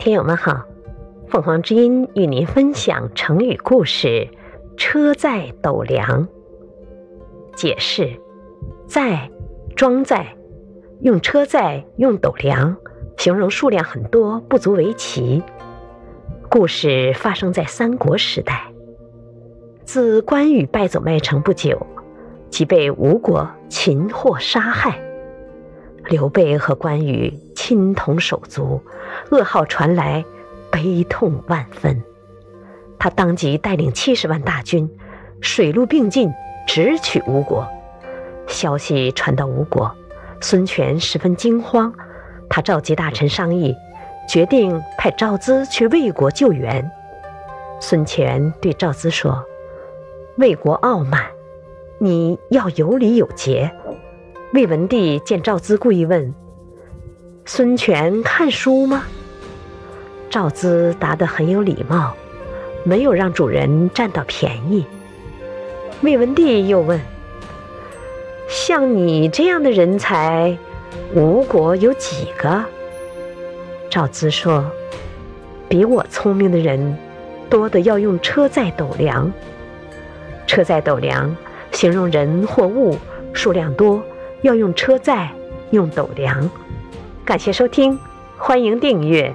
听友们好，凤凰之音与您分享成语故事“车载斗量”。解释：载，装载，用车载，用斗量，形容数量很多，不足为奇。故事发生在三国时代。自关羽败走麦城不久，即被吴国擒获杀害。刘备和关羽亲同手足，噩耗传来，悲痛万分。他当即带领七十万大军，水陆并进，直取吴国。消息传到吴国，孙权十分惊慌，他召集大臣商议，决定派赵资去魏国救援。孙权对赵资说：“魏国傲慢，你要有礼有节。”魏文帝见赵资故意问：“孙权看书吗？”赵资答得很有礼貌，没有让主人占到便宜。魏文帝又问：“像你这样的人才，吴国有几个？”赵资说：“比我聪明的人，多的要用车载斗量。车载斗量，形容人或物数量多。”要用车载，用斗量。感谢收听，欢迎订阅。